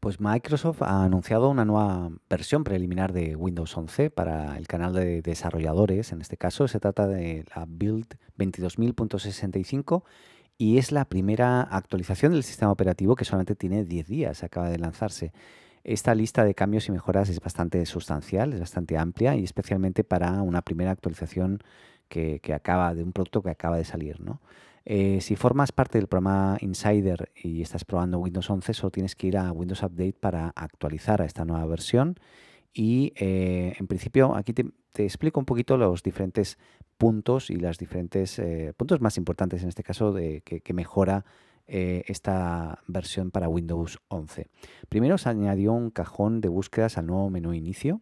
Pues Microsoft ha anunciado una nueva versión preliminar de Windows 11 para el canal de desarrolladores. En este caso se trata de la Build 22000.65 y es la primera actualización del sistema operativo que solamente tiene 10 días, acaba de lanzarse. Esta lista de cambios y mejoras es bastante sustancial, es bastante amplia y especialmente para una primera actualización que, acaba de un producto que acaba de salir. ¿no? Eh, si formas parte del programa Insider y estás probando Windows 11, solo tienes que ir a Windows Update para actualizar a esta nueva versión. Y eh, en principio aquí te, explico un poquito los diferentes puntos y los diferentes eh, puntos más importantes en este caso de que, que mejora esta versión para Windows 11. Primero se añadió un cajón de búsquedas al nuevo menú inicio.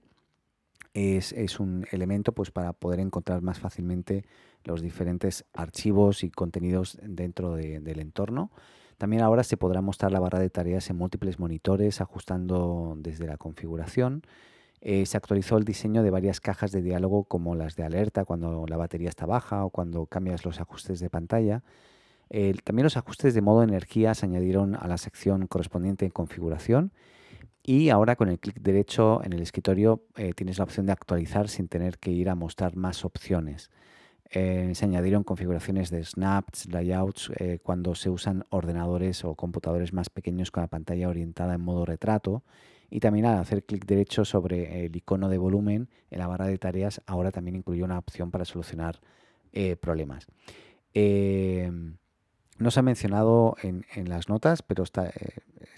Es, un elemento pues, para poder encontrar más fácilmente los diferentes archivos y contenidos dentro del entorno. También ahora se podrá mostrar la barra de tareas en múltiples monitores ajustando desde la configuración. Eh, se actualizó el diseño de varias cajas de diálogo como las de alerta cuando la batería está baja o cuando cambias los ajustes de pantalla también los ajustes de modo energía se añadieron a la sección correspondiente en configuración y ahora con el clic derecho en el escritorio eh, tienes la opción de actualizar sin tener que ir a mostrar más opciones. Eh, se añadieron configuraciones de snaps, layouts, eh, cuando se usan ordenadores o computadores más pequeños con la pantalla orientada en modo retrato. Y también al hacer clic derecho sobre el icono de volumen en la barra de tareas, ahora también incluyó una opción para solucionar problemas. No se ha mencionado en, las notas, pero está,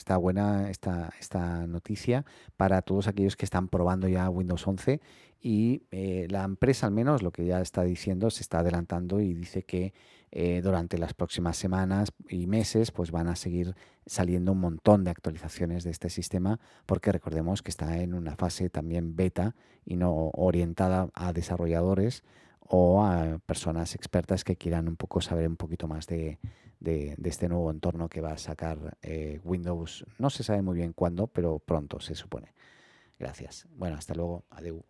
está buena esta, esta, noticia para todos aquellos que están probando ya Windows 11 y eh, la empresa al menos lo que ya está diciendo se está adelantando y dice que eh, durante las próximas semanas y meses pues van a seguir saliendo un montón de actualizaciones de este sistema porque recordemos que está en una fase también beta y no orientada a desarrolladores o a personas expertas que quieran un poco saber un poquito más de, este nuevo entorno que va a sacar eh, Windows. No se sabe muy bien cuándo, pero pronto se supone. Gracias. Bueno, hasta luego. Adeu.